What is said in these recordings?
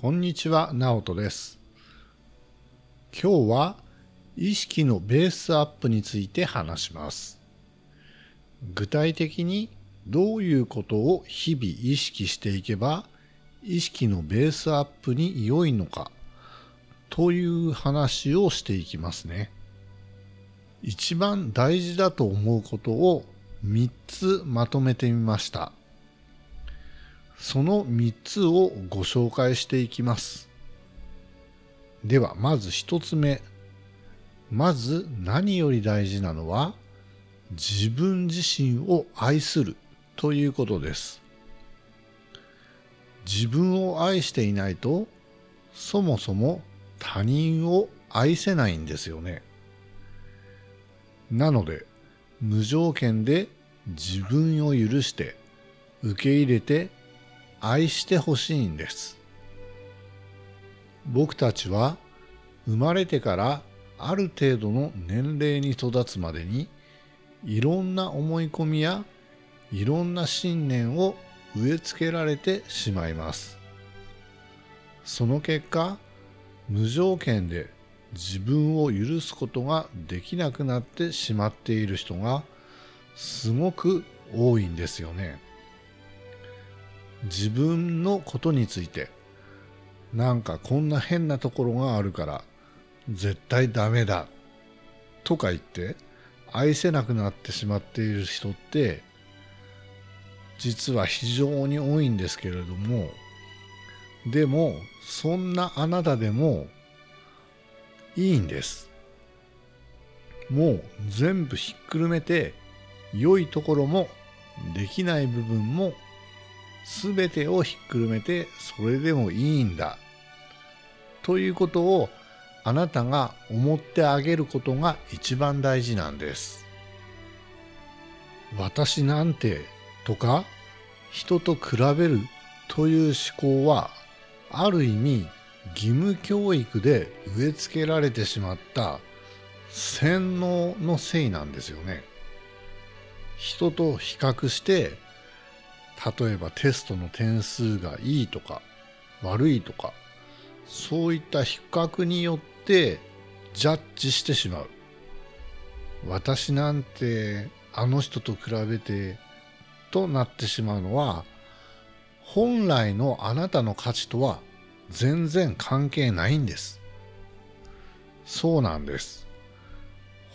こんにちは、ナオトです。今日は意識のベースアップについて話します。具体的にどういうことを日々意識していけば意識のベースアップに良いのかという話をしていきますね。一番大事だと思うことを3つまとめてみました。その3つをご紹介していきます。では、まず1つ目。まず何より大事なのは、自分自身を愛するということです。自分を愛していないと、そもそも他人を愛せないんですよね。なので、無条件で自分を許して、受け入れて愛してほしいんです。僕たちは生まれてからある程度の年齢に育つまでにいろんな思い込みやいろんな信念を植え付けられてしまいます。その結果、無条件で自分を許すことができなくなってしまっている人がすごく多いんですよね。自分のことについてなんかこんな変なところがあるから絶対ダメだとか言って愛せなくなってしまっている人って実は非常に多いんですけれどもでもそんなあなたでもいいんです。もう全部ひっくるめて良いところもできない部分もすべてをひっくるめてそれでもいいんだということをあなたが思ってあげることが一番大事なんです。私なんてとか人と比べるという思考はある意味義務教育で植え付けられてしまった洗脳のせいなんですよね。人と比較して例えばテストの点数がいいとか悪いとかそういった比較によってジャッジしてしまう。私なんてあの人と比べてとなってしまうのは本来のあなたの価値とは全然関係ないんです。そうなんです。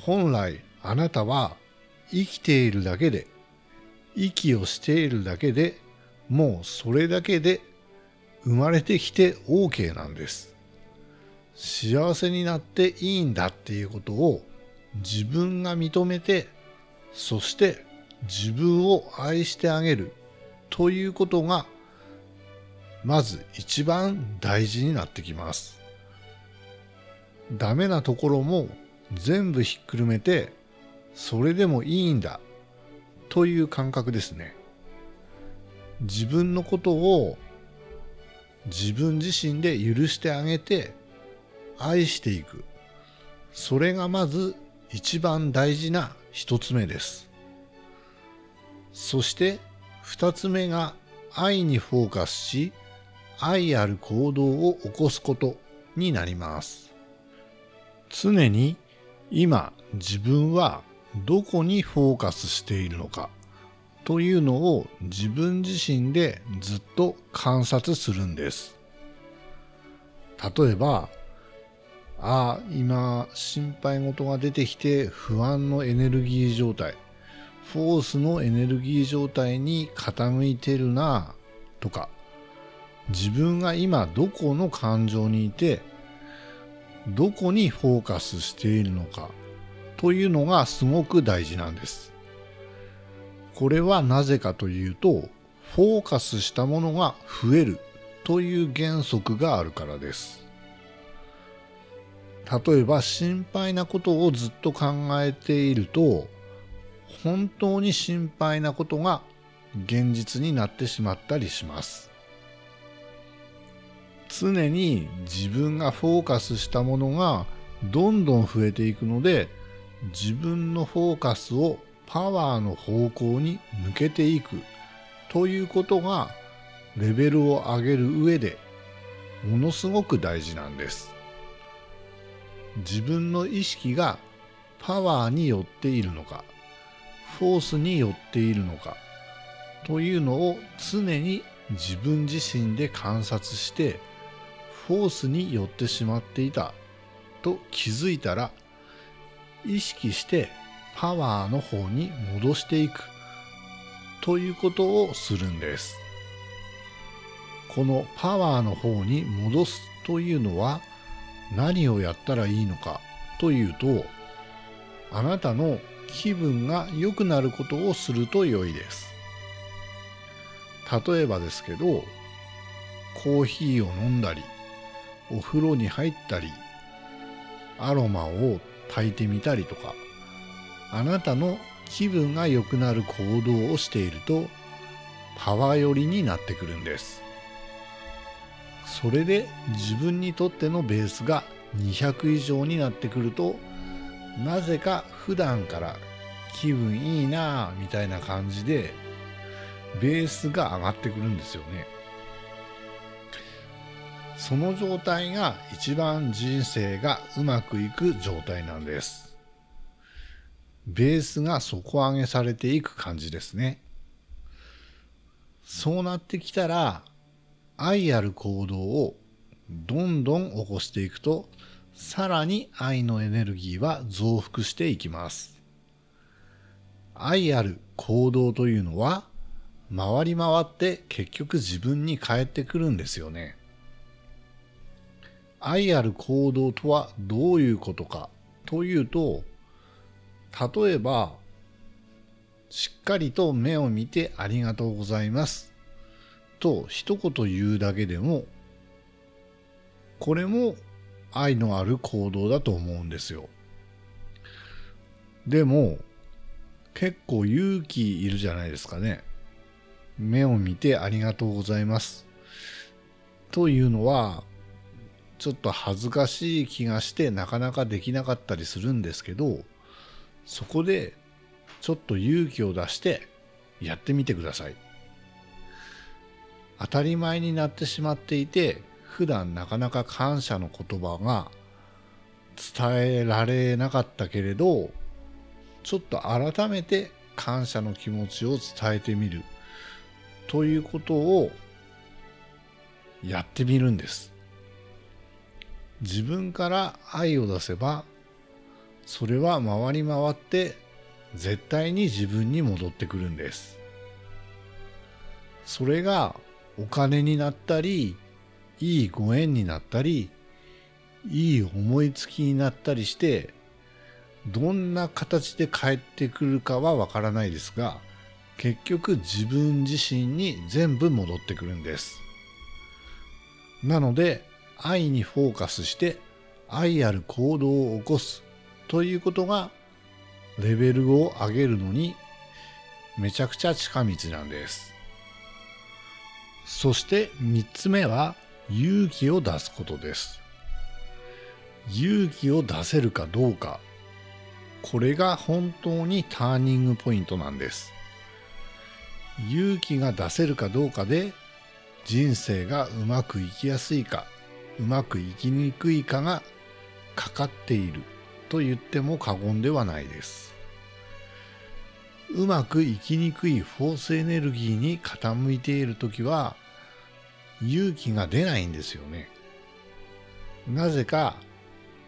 本来あなたは生きているだけで息をしているだけでもうそれだけで生まれてきて OK なんです。幸せになっていいんだっていうことを自分が認めてそして自分を愛してあげるということがまず一番大事になってきます。ダメなところも全部ひっくるめてそれでもいいんだ。という感覚ですね。自分のことを自分自身で許してあげて愛していく。それがまず一番大事な一つ目です。そして二つ目が愛にフォーカスし愛ある行動を起こすことになります。常に今自分はどこにフォーカスしているのかというのを自分自身でずっと観察するんです。例えば、ああ、今心配事が出てきて不安のエネルギー状態、フォースのエネルギー状態に傾いてるなとか、自分が今どこの感情にいて、どこにフォーカスしているのか。というのがすごく大事なんです。これはなぜかというと、フォーカスしたものが増えるという原則があるからです。例えば心配なことをずっと考えていると、本当に心配なことが現実になってしまったりします。常に自分がフォーカスしたものがどんどん増えていくので、自分のフォーカスをパワーの方向に向けていくということがレベルを上げる上でものすごく大事なんです。自分の意識がパワーによっているのかフォースによっているのかというのを常に自分自身で観察してフォースによってしまっていたと気づいたら意識してパワーの方に戻していく。ということをするんです。このパワーの方に戻すというのは何をやったらいいのか。というとあなたの気分が良くなることをすると良いです。例えばですけどコーヒーを飲んだりお風呂に入ったりアロマを炊いてみたりとか。あなたの気分が良くなる行動をしているとパワー寄りになってくるんです。それで自分にとってのベースが200以上になってくるとなぜか普段から気分いいなぁみたいな感じでベースが上がってくるんですよね。その状態が一番人生がうまくいく状態なんです。ベースが底上げされていく感じですね。そうなってきたら愛ある行動をどんどん起こしていくとさらに愛のエネルギーは増幅していきます。愛ある行動というのは回り回って結局自分に返ってくるんですよね。愛ある行動とはどういうことかというと例えばしっかりと目を見てありがとうございますと一言言うだけでもこれも愛のある行動だと思うんですよ。でも結構勇気いるじゃないですかね。目を見てありがとうございます。というのはちょっと恥ずかしい気がしてなかなかできなかったりするんですけどそこでちょっと勇気を出してやってみてください。当たり前になってしまっていて普段なかなか感謝の言葉が伝えられなかったけれどちょっと改めて感謝の気持ちを伝えてみるということをやってみるんです。自分から愛を出せばそれは回り回って絶対に自分に戻ってくるんです。それがお金になったりいいご縁になったりいい思いつきになったりしてどんな形で帰ってくるかはわからないですが結局自分自身に全部戻ってくるんです。なので愛にフォーカスして愛ある行動を起こすということがレベルを上げるのにめちゃくちゃ近道なんです。そして3つ目は勇気を出すことです。勇気を出せるかどうか。これが本当にターニングポイントなんです。勇気が出せるかどうかで人生がうまくいきやすいか。うまくいきにくいかがかかっていると言っても過言ではないです。うまくいきにくいフォースエネルギーに傾いている時は勇気が出ないんですよね。なぜか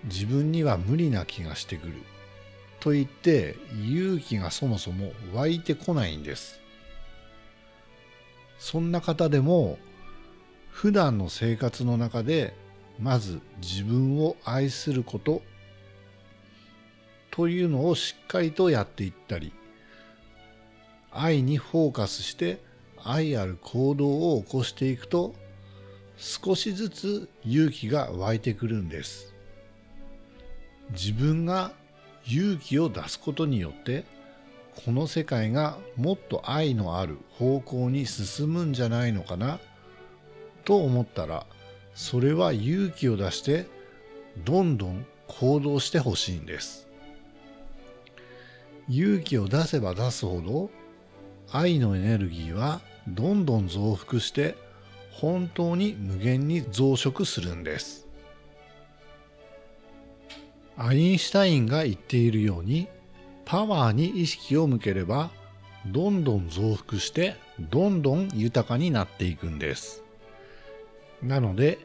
自分には無理な気がしてくる。と言って勇気がそもそも湧いてこないんです。そんな方でも普段の生活の中でまず自分を愛することというのをしっかりとやっていったり愛にフォーカスして愛ある行動を起こしていくと少しずつ勇気が湧いてくるんです。自分が勇気を出すことによってこの世界がもっと愛のある方向に進むんじゃないのかな。と思ったらそれは勇気を出してどんどん行動してほしいんです。勇気を出せば出すほど愛のエネルギーはどんどん増幅して本当に無限に増殖するんです。アインシュタインが言っているようにパワーに意識を向ければどんどん増幅してどんどん豊かになっていくんです。なので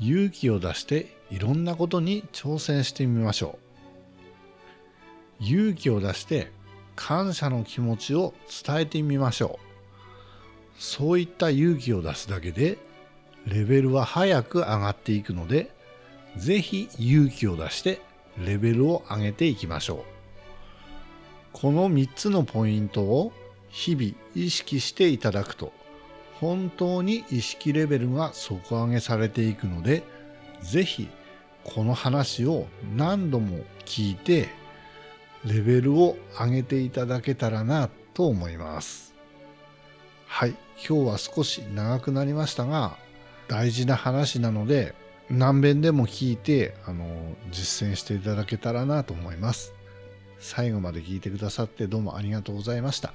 勇気を出していろんなことに挑戦してみましょう。勇気を出して感謝の気持ちを伝えてみましょう。そういった勇気を出すだけでレベルは早く上がっていくのでぜひ勇気を出してレベルを上げていきましょう。この3つのポイントを日々意識していただくと本当に意識レベルが底上げされていくのでぜひこの話を何度も聞いてレベルを上げていただけたらなと思います。はい今日は少し長くなりましたが大事な話なので何遍でも聞いてあの実践していただけたらなと思います。最後まで聞いてくださってどうもありがとうございました。